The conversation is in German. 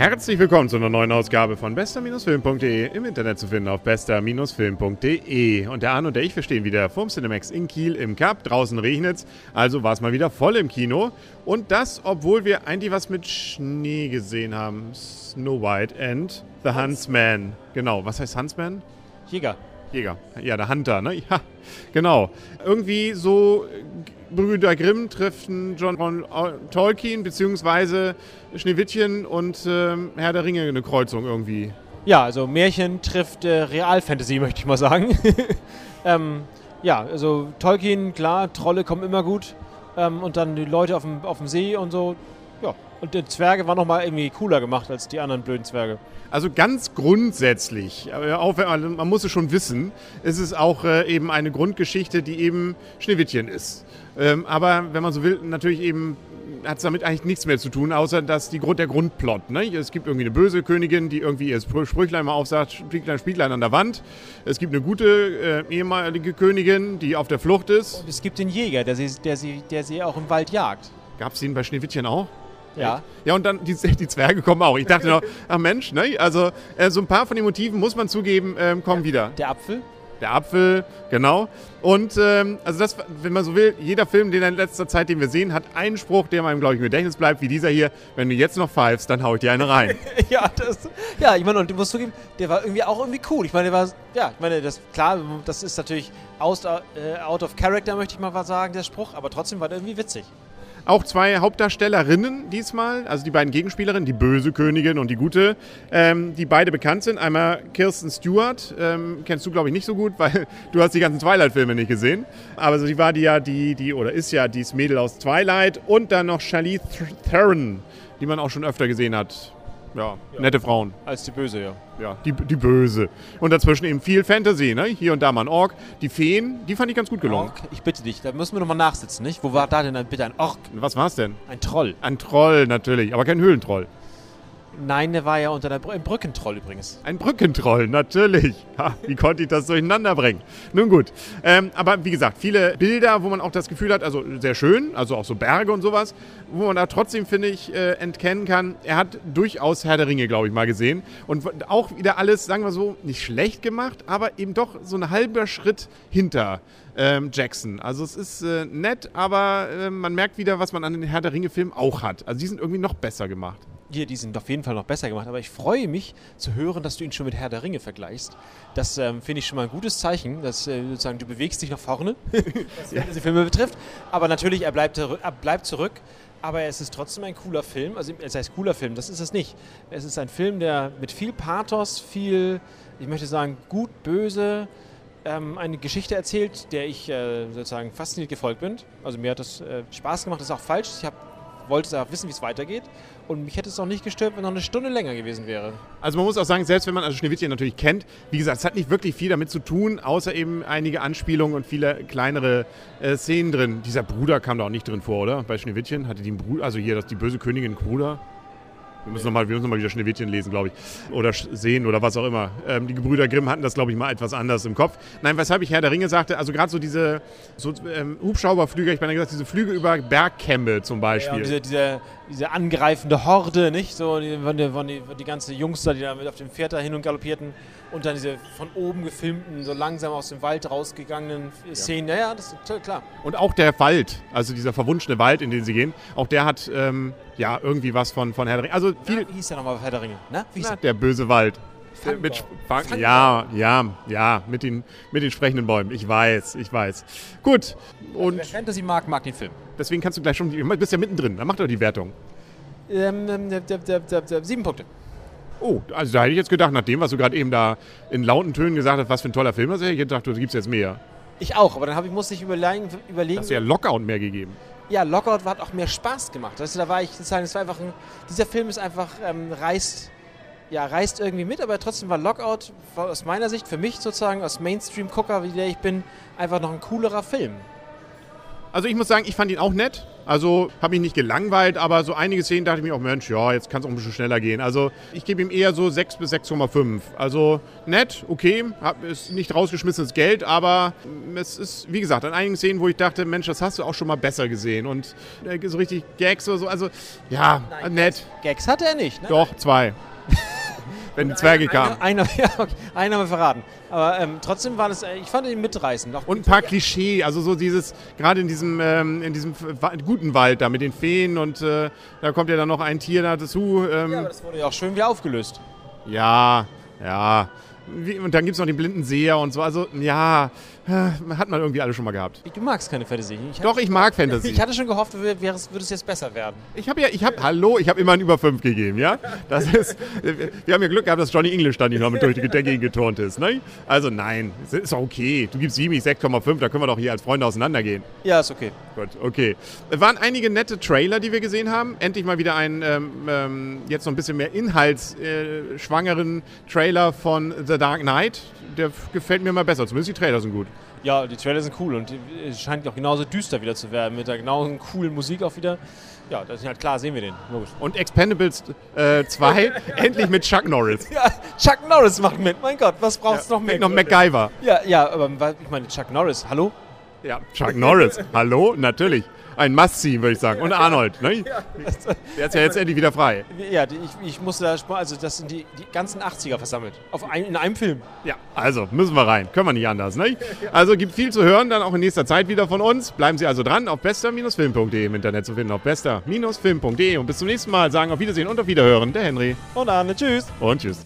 Herzlich willkommen zu einer neuen Ausgabe von bester-film.de im Internet zu finden auf bester-film.de. Und der Arne und der ich, wir stehen wieder vorm Cinemax in Kiel im Cup. Draußen regnet's, also war es mal wieder voll im Kino. Und das, obwohl wir eigentlich was mit Schnee gesehen haben. Snow White and The Huntsman. Genau, was heißt Huntsman? Jäger. Jäger. Ja, der Hunter, ne? Ja, genau. Irgendwie so Brüder Grimm treffen John von Tolkien beziehungsweise Schneewittchen und ähm, Herr der Ringe eine Kreuzung irgendwie. Ja, also Märchen trifft äh, Realfantasy, möchte ich mal sagen. ähm, ja, also Tolkien, klar, Trolle kommen immer gut. Ähm, und dann die Leute auf dem, auf dem See und so. Ja, und die Zwerge waren nochmal irgendwie cooler gemacht als die anderen blöden Zwerge. Also ganz grundsätzlich, auch wenn, man muss es schon wissen, ist es auch äh, eben eine Grundgeschichte, die eben Schneewittchen ist. Ähm, aber wenn man so will, natürlich eben hat es damit eigentlich nichts mehr zu tun, außer dass die Grund, der Grundplot. Ne? Es gibt irgendwie eine böse Königin, die irgendwie ihr Sprüchlein mal aufsagt, Spieglein, Spieglein an der Wand. Es gibt eine gute äh, ehemalige Königin, die auf der Flucht ist. Und es gibt den Jäger, der sie, der sie, der sie auch im Wald jagt. Gab es den bei Schneewittchen auch? Ja. Ja, und dann die, die Zwerge kommen auch. Ich dachte noch, ach Mensch, ne? Also äh, so ein paar von den Motiven muss man zugeben, ähm, kommen ja. wieder. Der Apfel? Der Apfel, genau. Und ähm, also das, wenn man so will, jeder Film, den in letzter Zeit, den wir sehen, hat einen Spruch, der meinem, glaube ich, im Gedächtnis bleibt, wie dieser hier. Wenn du jetzt noch pfeifst, dann hau ich dir eine rein. ja, das, ja, ich meine, und du musst zugeben, der war irgendwie auch irgendwie cool. Ich meine, der war, ja, ich meine, das, klar, das ist natürlich out, äh, out of character, möchte ich mal sagen, der Spruch, aber trotzdem war der irgendwie witzig. Auch zwei Hauptdarstellerinnen diesmal, also die beiden Gegenspielerinnen, die böse Königin und die gute, ähm, die beide bekannt sind. Einmal Kirsten Stewart, ähm, kennst du glaube ich nicht so gut, weil du hast die ganzen Twilight-Filme nicht gesehen. Aber sie war die ja die, die, oder ist ja dieses Mädel aus Twilight und dann noch Charlize Theron, die man auch schon öfter gesehen hat ja, ja, nette Frauen. Als die Böse, ja. Ja, die, die Böse. Und dazwischen eben viel Fantasy, ne? Hier und da mal ein Ork. Die Feen, die fand ich ganz gut gelungen. Ork? Ich bitte dich, da müssen wir nochmal nachsitzen, nicht? Wo war da denn bitte ein Ork? Was war's denn? Ein Troll. Ein Troll, natürlich, aber kein Höhlentroll. Nein, der war ja unter der Br ein Brückentroll übrigens. Ein Brückentroll, natürlich. Ha, wie konnte ich das durcheinander bringen? Nun gut. Ähm, aber wie gesagt, viele Bilder, wo man auch das Gefühl hat, also sehr schön, also auch so Berge und sowas, wo man da trotzdem, finde ich, äh, entkennen kann, er hat durchaus Herr der Ringe, glaube ich, mal gesehen. Und auch wieder alles, sagen wir so, nicht schlecht gemacht, aber eben doch so ein halber Schritt hinter ähm, Jackson. Also es ist äh, nett, aber äh, man merkt wieder, was man an den Herr der Ringe-Filmen auch hat. Also die sind irgendwie noch besser gemacht hier, die sind auf jeden Fall noch besser gemacht. Aber ich freue mich zu hören, dass du ihn schon mit Herr der Ringe vergleichst. Das ähm, finde ich schon mal ein gutes Zeichen, dass äh, sozusagen du bewegst dich nach vorne, was ja. diese Filme betrifft. Aber natürlich, er bleibt, er bleibt zurück. Aber es ist trotzdem ein cooler Film. Also es heißt cooler Film, das ist es nicht. Es ist ein Film, der mit viel Pathos, viel, ich möchte sagen, gut, böse, ähm, eine Geschichte erzählt, der ich äh, sozusagen fasziniert gefolgt bin. Also mir hat das äh, Spaß gemacht, das ist auch falsch. Ich habe wollte auch wissen, wie es weitergeht. Und mich hätte es auch nicht gestört, wenn noch eine Stunde länger gewesen wäre. Also man muss auch sagen, selbst wenn man also Schneewittchen natürlich kennt, wie gesagt, es hat nicht wirklich viel damit zu tun, außer eben einige Anspielungen und viele kleinere äh, Szenen drin. Dieser Bruder kam da auch nicht drin vor, oder? Bei Schneewittchen hatte die einen Bruder, also hier das, die böse Königin Bruder. Wir müssen nochmal noch wieder Schneewittchen lesen, glaube ich. Oder sehen oder was auch immer. Ähm, die Gebrüder Grimm hatten das, glaube ich, mal etwas anders im Kopf. Nein, weshalb ich Herr der Ringe sagte, also gerade so diese so, ähm, Hubschrauberflüge, ich meine gesagt, diese Flüge über Bergkämme zum Beispiel. Ja, diese, diese, diese, angreifende Horde, nicht? So, die, die, die, die ganze Jungs da, die da mit auf dem Pferd da hin und galoppierten und dann diese von oben gefilmten, so langsam aus dem Wald rausgegangenen Szenen. Ja, ja, das ist klar. Und auch der Wald, also dieser verwunschene Wald, in den sie gehen, auch der hat ähm, ja irgendwie was von, von Herr der Ringe. Also viel, Na, wie hieß der nochmal Herr der Ringe? Na, wie hieß Na, der böse Wald. Fangbaum. Mit Fang, ja, ja, ja, mit den, mit den sprechenden Bäumen. Ich weiß, ich weiß. Gut. Und Wer Fantasy mag, mag den Film. Deswegen kannst du gleich schon, du bist ja mittendrin, dann mach doch die Wertung. Ähm, ähm, sieben Punkte. Oh, also da hätte ich jetzt gedacht, nach dem, was du gerade eben da in lauten Tönen gesagt hast, was für ein toller Film ist, hätte ich gedacht, du gibst jetzt mehr. Ich auch, aber dann ich, musste ich überlegen, überlegen. Hast du ja Lockout mehr gegeben. Ja, Lockout hat auch mehr Spaß gemacht. Also, da war ich sozusagen, es war einfach ein, dieser Film ist einfach, ähm, reißt, ja, reißt irgendwie mit, aber trotzdem war Lockout war aus meiner Sicht, für mich sozusagen, als Mainstream-Gucker, wie der ich bin, einfach noch ein coolerer Film. Also ich muss sagen, ich fand ihn auch nett. Also habe mich nicht gelangweilt, aber so einige Szenen dachte ich mir auch, Mensch, ja, jetzt kann es auch ein bisschen schneller gehen. Also ich gebe ihm eher so 6 bis 6,5. Also nett, okay, hab, ist nicht rausgeschmissenes Geld, aber es ist, wie gesagt, an einigen Szenen, wo ich dachte, Mensch, das hast du auch schon mal besser gesehen. Und äh, so richtig Gags oder so, also ja, Nein, nett. Gags hatte er nicht. Ne? Doch, zwei. Wenn die Zwerge kamen. Einer, ja, okay, einen haben wir verraten. Aber ähm, trotzdem war das, äh, ich fand ihn mitreißend. Auch Und ein paar Klischee, also so dieses, gerade in diesem, ähm, in diesem guten Wald da mit den Feen und äh, da kommt ja dann noch ein Tier dazu. Ähm, ja, aber das wurde ja auch schön wieder aufgelöst. Ja, ja. Wie, und dann gibt es noch den blinden Seher und so. Also, ja, äh, hat man irgendwie alle schon mal gehabt. Du magst keine Fantasy. Ich Doch, ich mag Fantasy. Ich hatte schon gehofft, würde es jetzt besser werden. Ich habe ja, ich habe, hallo, ich habe immer ein über 5 gegeben, ja? Das ist, wir haben ja Glück gehabt, dass Johnny English dann nicht noch mit durch die Decke geturnt ist, ne? Also nein, ist okay. Du gibst 7, ich 6,5, da können wir doch hier als Freunde auseinandergehen. Ja, ist okay. Gut, okay. Es waren einige nette Trailer, die wir gesehen haben. Endlich mal wieder einen ähm, ähm, jetzt noch ein bisschen mehr inhaltsschwangeren schwangeren Trailer von The Dark Knight. Der gefällt mir mal besser. Zumindest die Trailer sind gut. Ja, die Trailer sind cool und es scheint auch genauso düster wieder zu werden, mit der genauso coolen Musik auch wieder. Ja, das ist halt klar, sehen wir den. Logisch. Und Expendables äh, 2 endlich mit Chuck Norris. Ja, Chuck Norris macht mit. Mein Gott, was braucht's noch mehr? Noch MacGyver. Ja, ja, aber ich meine, Chuck Norris, hallo? Ja, Chuck Norris. Hallo? Natürlich. Ein Must-See, würde ich sagen. Und Arnold. Ne? Der ist ja jetzt endlich wieder frei. Ja, ich, ich musste da, also das sind die, die ganzen 80er versammelt. Auf ein, in einem Film. Ja, also müssen wir rein. Können wir nicht anders. Ne? Also gibt viel zu hören, dann auch in nächster Zeit wieder von uns. Bleiben Sie also dran, auf bester-film.de im Internet zu finden. Auf bester-film.de. Und bis zum nächsten Mal sagen auf Wiedersehen und auf Wiederhören. Der Henry. Und dann, tschüss. Und tschüss.